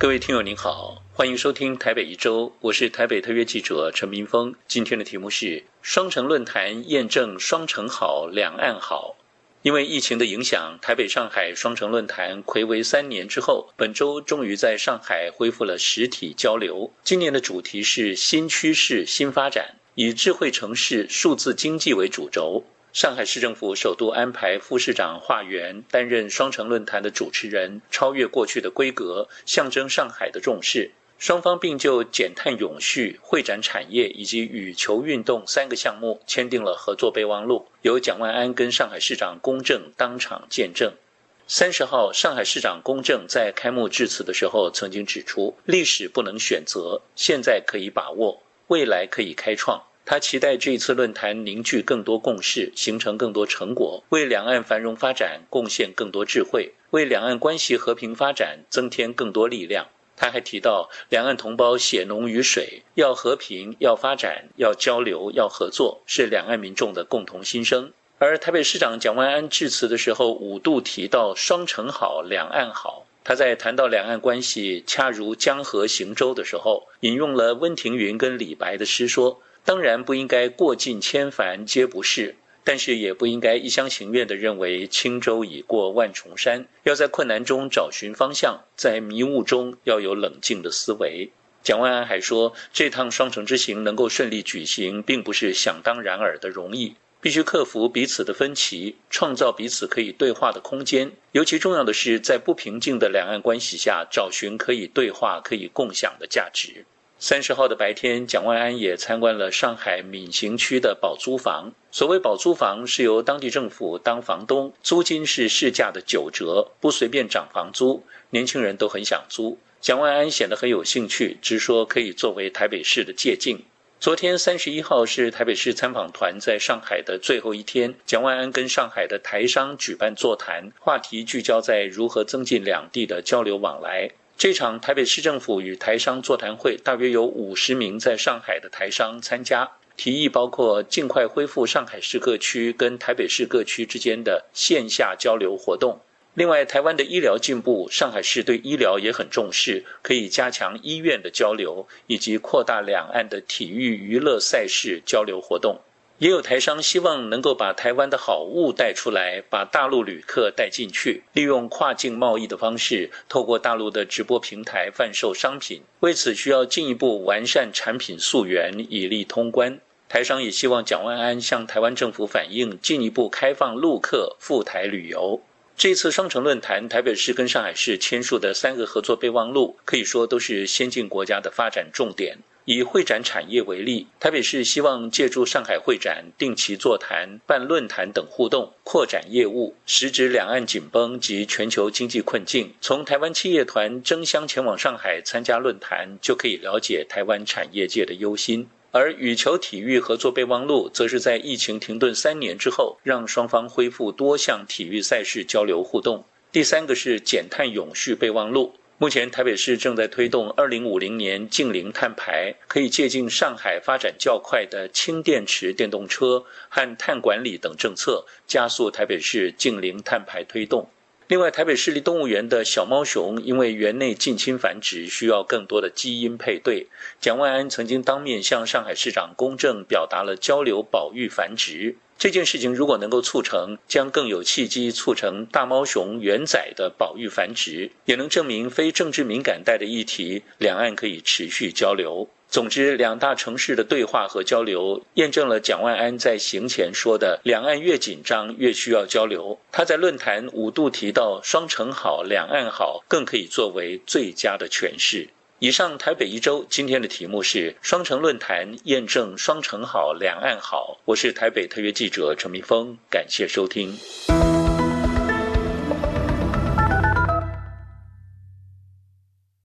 各位听友您好，欢迎收听台北一周，我是台北特约记者陈明峰。今天的题目是双城论坛验证双城好，两岸好。因为疫情的影响，台北上海双城论坛暌违三年之后，本周终于在上海恢复了实体交流。今年的主题是新趋势、新发展，以智慧城市、数字经济为主轴。上海市政府首度安排副市长华源担任双城论坛的主持人，超越过去的规格，象征上海的重视。双方并就减碳永续、会展产业以及羽球运动三个项目签订了合作备忘录，由蒋万安跟上海市长龚正当场见证。三十号，上海市长龚正在开幕致辞的时候曾经指出：“历史不能选择，现在可以把握，未来可以开创。”他期待这一次论坛凝聚更多共识，形成更多成果，为两岸繁荣发展贡献更多智慧，为两岸关系和平发展增添更多力量。他还提到，两岸同胞血浓于水，要和平，要发展，要交流，要合作，是两岸民众的共同心声。而台北市长蒋万安致辞的时候，五度提到“双城好，两岸好”。他在谈到两岸关系恰如江河行舟的时候，引用了温庭筠跟李白的诗说。当然不应该过尽千帆皆不是，但是也不应该一厢情愿地认为轻舟已过万重山。要在困难中找寻方向，在迷雾中要有冷静的思维。蒋万安还说，这趟双城之行能够顺利举行，并不是想当然尔的容易，必须克服彼此的分歧，创造彼此可以对话的空间。尤其重要的是，在不平静的两岸关系下，找寻可以对话、可以共享的价值。三十号的白天，蒋万安也参观了上海闵行区的保租房。所谓保租房，是由当地政府当房东，租金是市价的九折，不随便涨房租。年轻人都很想租。蒋万安显得很有兴趣，直说可以作为台北市的借鉴。昨天三十一号是台北市参访团在上海的最后一天，蒋万安跟上海的台商举办座谈，话题聚焦在如何增进两地的交流往来。这场台北市政府与台商座谈会，大约有五十名在上海的台商参加。提议包括尽快恢复上海市各区跟台北市各区之间的线下交流活动。另外，台湾的医疗进步，上海市对医疗也很重视，可以加强医院的交流，以及扩大两岸的体育娱乐赛事交流活动。也有台商希望能够把台湾的好物带出来，把大陆旅客带进去，利用跨境贸易的方式，透过大陆的直播平台贩售商品。为此，需要进一步完善产品溯源，以利通关。台商也希望蒋万安向台湾政府反映，进一步开放陆客赴台旅游。这次双城论坛，台北市跟上海市签署的三个合作备忘录，可以说都是先进国家的发展重点。以会展产业为例，台北市希望借助上海会展定期座谈、办论坛等互动，扩展业务。时值两岸紧绷及全球经济困境，从台湾企业团争相前往上海参加论坛，就可以了解台湾产业界的忧心。而羽球体育合作备忘录，则是在疫情停顿三年之后，让双方恢复多项体育赛事交流互动。第三个是减碳永续备忘录。目前，台北市正在推动二零五零年净零碳排，可以借鉴上海发展较快的氢电池电动车和碳管理等政策，加速台北市净零碳排推动。另外，台北市立动物园的小猫熊因为园内近亲繁殖，需要更多的基因配对。蒋万安曾经当面向上海市长公正表达了交流保育繁殖。这件事情如果能够促成，将更有契机促成大猫熊原仔的保育繁殖，也能证明非政治敏感带的议题，两岸可以持续交流。总之，两大城市的对话和交流，验证了蒋万安在行前说的“两岸越紧张越需要交流”。他在论坛五度提到“双城好，两岸好”，更可以作为最佳的诠释。以上台北一周今天的题目是双城论坛验证双城好两岸好，我是台北特约记者陈明峰，感谢收听。